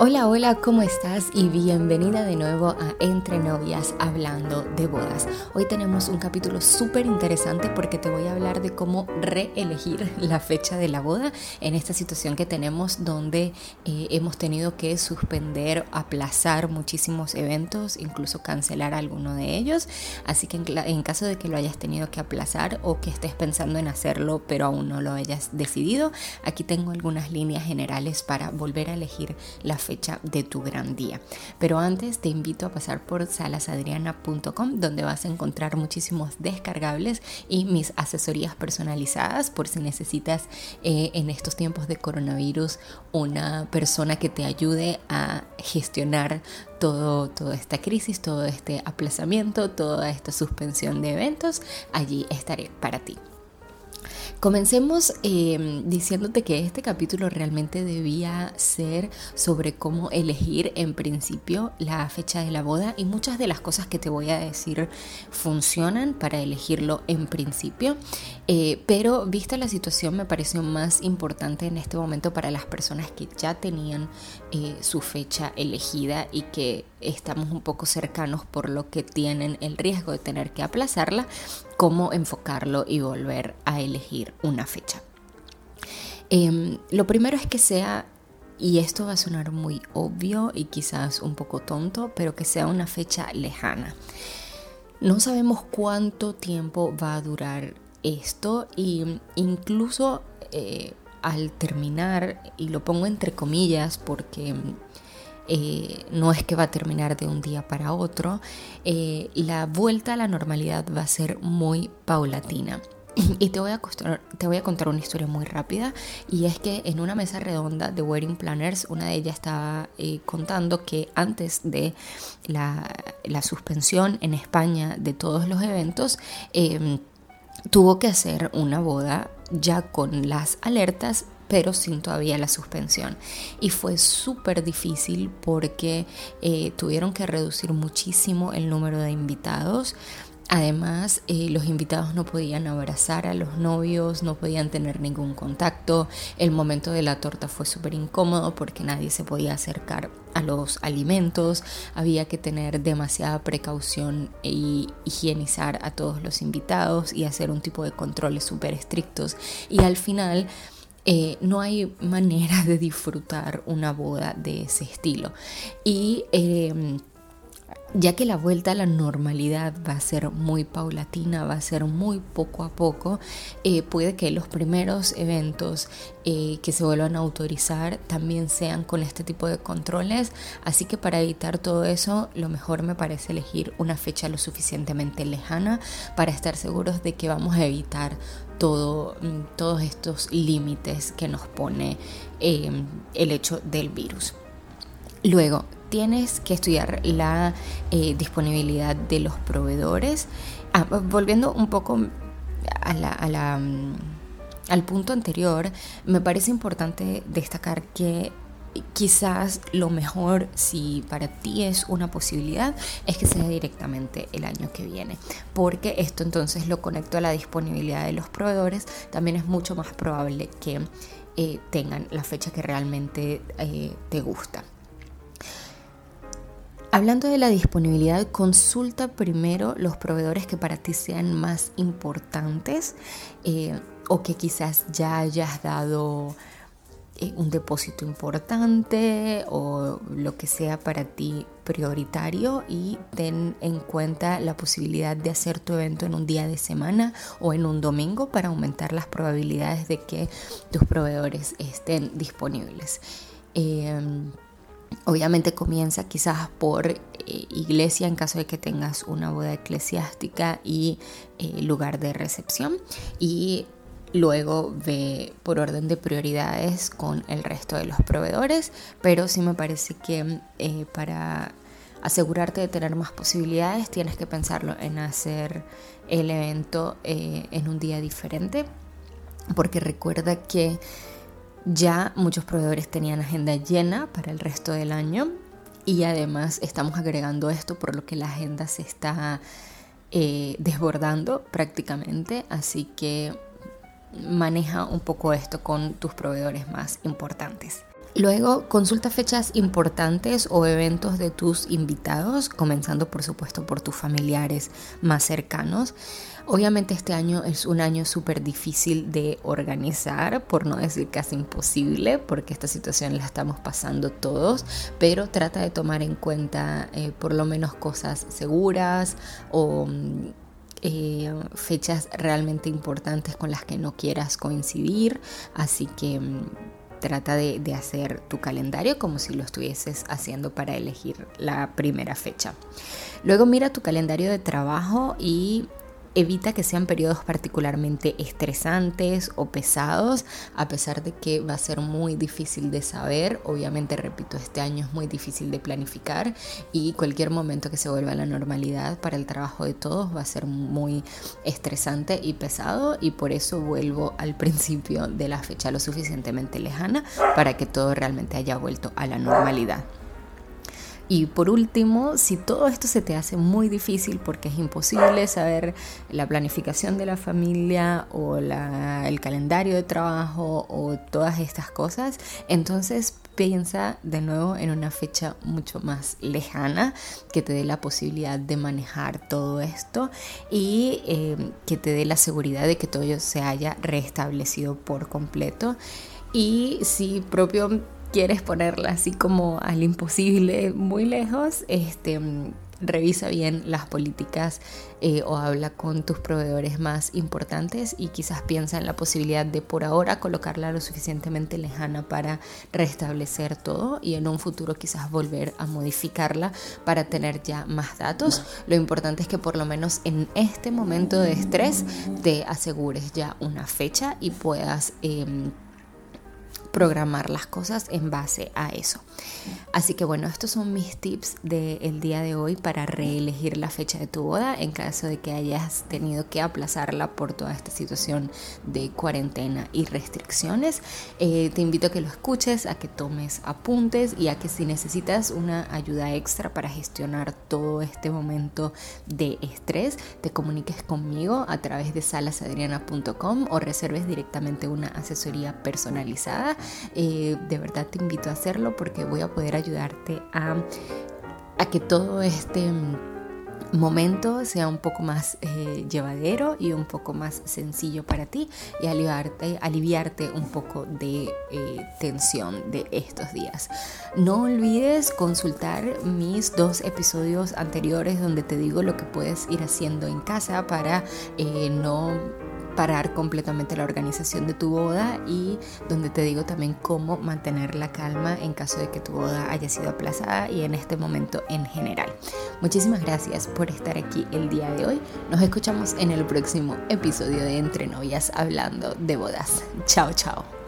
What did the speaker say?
Hola, hola, ¿cómo estás? Y bienvenida de nuevo a Entre Novias Hablando de Bodas. Hoy tenemos un capítulo súper interesante porque te voy a hablar de cómo reelegir la fecha de la boda en esta situación que tenemos donde eh, hemos tenido que suspender, aplazar muchísimos eventos, incluso cancelar alguno de ellos. Así que en, en caso de que lo hayas tenido que aplazar o que estés pensando en hacerlo pero aún no lo hayas decidido, aquí tengo algunas líneas generales para volver a elegir la fecha de tu gran día. Pero antes te invito a pasar por salasadriana.com donde vas a encontrar muchísimos descargables y mis asesorías personalizadas por si necesitas eh, en estos tiempos de coronavirus una persona que te ayude a gestionar todo, toda esta crisis, todo este aplazamiento, toda esta suspensión de eventos. Allí estaré para ti. Comencemos em, diciéndote que este capítulo realmente debía ser sobre cómo elegir en principio la fecha de la boda y muchas de las cosas que te voy a decir funcionan para elegirlo en principio, eh, pero vista la situación me pareció más importante en este momento para las personas que ya tenían eh, su fecha elegida y que estamos un poco cercanos por lo que tienen el riesgo de tener que aplazarla, cómo enfocarlo y volver a elegir una fecha. Em, lo primero es que sea, y esto va a sonar muy obvio y quizás un poco tonto, pero que sea una fecha lejana. No sabemos cuánto tiempo va a durar esto y incluso eh, al terminar, y lo pongo entre comillas porque eh, no es que va a terminar de un día para otro, eh, la vuelta a la normalidad va a ser muy paulatina. Y te voy, a te voy a contar una historia muy rápida y es que en una mesa redonda de Wedding Planners, una de ellas estaba eh, contando que antes de la, suspensión en España de todos los eventos, tuvo que hacer una boda ya con las alertas pero sin todavía la suspensión. Y fue súper difícil porque eh, tuvieron que reducir muchísimo el número de invitados. Además, eh, los invitados no podían abrazar a los novios, no podían tener ningún contacto. El momento de la torta fue súper incómodo porque nadie se podía acercar a los alimentos. Había que tener demasiada precaución y higienizar a todos los invitados y hacer un tipo de controles súper estrictos. Y al final eh, no hay manera de disfrutar una boda de ese estilo. Y em, ya que la vuelta a la normalidad va a ser muy paulatina, va a ser muy poco a poco, eh, puede que los primeros eventos eh, que se vuelvan a autorizar también sean con este tipo de controles. Así que para evitar todo eso, lo mejor me parece elegir una fecha lo suficientemente lejana para estar seguros de que vamos a evitar todo, mm, todos estos límites que nos pone em, el hecho del virus. Luego, tienes que estudiar la eh, disponibilidad de los proveedores. Ah, volviendo un poco mm, al punto anterior, me parece importante destacar que quizás lo mejor, si para ti es una posibilidad, es que sea directamente el año que viene, porque esto entonces lo conecto a la disponibilidad de los proveedores, también es mucho más probable que eh, tengan la fecha que realmente eh, te gusta. Hablando de la disponibilidad, consulta primero los proveedores que para ti sean más importantes eh, o que quizás ya hayas dado eh, un depósito importante o lo que sea para ti prioritario y ten en cuenta la posibilidad de hacer tu evento en un día de semana o en un domingo para aumentar las probabilidades de que tus proveedores estén disponibles. Em, obviamente comienza quizás por eh, iglesia en caso de que tengas una boda eclesiástica y eh, lugar de recepción y luego ve por orden de prioridades con el resto de los proveedores, pero sí me parece que eh, para asegurarte de tener más posibilidades tienes que pensarlo en hacer el evento en un día diferente, porque recuerda que ya muchos proveedores tenían agenda llena para el resto del año y además estamos agregando esto por lo que la agenda se está eh, desbordando prácticamente, así que maneja un poco esto con tus proveedores más importantes. Luego, consulta fechas importantes o eventos de tus invitados, comenzando por supuesto por tus familiares más cercanos. Obviamente este año es un año súper difícil de organizar, por no decir casi imposible, porque esta situación la estamos pasando todos, pero trata de tomar en cuenta eh, por lo menos cosas seguras o... Eh, fechas realmente importantes con las que no quieras coincidir, así que mm, trata de, hacer tu calendario como si lo estuvieses haciendo para elegir la primera fecha. Luego mira tu calendario de trabajo y Evita que sean periodos particularmente estresantes o pesados, a pesar de que va a ser muy difícil de saber. Obviamente, repito, este año es muy difícil de planificar y cualquier momento que se vuelva a la normalidad para el trabajo de todos va a ser muy estresante y pesado y por eso vuelvo al principio de la fecha lo suficientemente lejana para que todo realmente haya vuelto a la normalidad. Y por último, si todo esto se te hace muy difícil porque es imposible saber la planificación de la familia o el calendario de trabajo o todas estas cosas, entonces piensa de nuevo en una fecha mucho más lejana que te dé la posibilidad de manejar todo esto y eh, que te dé la seguridad de que todo se haya restablecido por completo. Y si propio quieres ponerla así como al imposible muy lejos, este, revisa bien las políticas eh, o habla con tus proveedores más importantes y quizás piensa en la posibilidad de por ahora colocarla lo suficientemente lejana para restablecer todo y en un futuro quizás volver a modificarla para tener ya más datos. Lo importante es que por lo menos en este momento de estrés te asegures ya una fecha y puedas... Em, programar las cosas en base a eso. Así que bueno, estos son mis tips del día de hoy para reelegir la fecha de tu boda en caso de que hayas tenido que aplazarla por toda esta situación de cuarentena y restricciones. Eh, te invito a que lo escuches, a que tomes apuntes y a que si necesitas una ayuda extra para gestionar todo este momento de estrés, te comuniques conmigo a través de salasadriana.com o reserves directamente una asesoría personalizada eh, de verdad te invito a hacerlo porque voy a poder ayudarte a, que todo este momento sea un poco más eh, llevadero y un poco más sencillo para ti y aliviarte, aliviarte un poco de eh, tensión de estos días. No olvides consultar mis dos episodios anteriores donde te digo lo que puedes ir haciendo en casa para no parar completamente la organización de tu boda y donde te digo también cómo mantener la calma en caso de que tu boda haya sido aplazada y en este momento en general. Muchísimas gracias por estar aquí el día de hoy. Nos escuchamos en el próximo episodio de Entre Novias hablando de bodas. Chao, chao.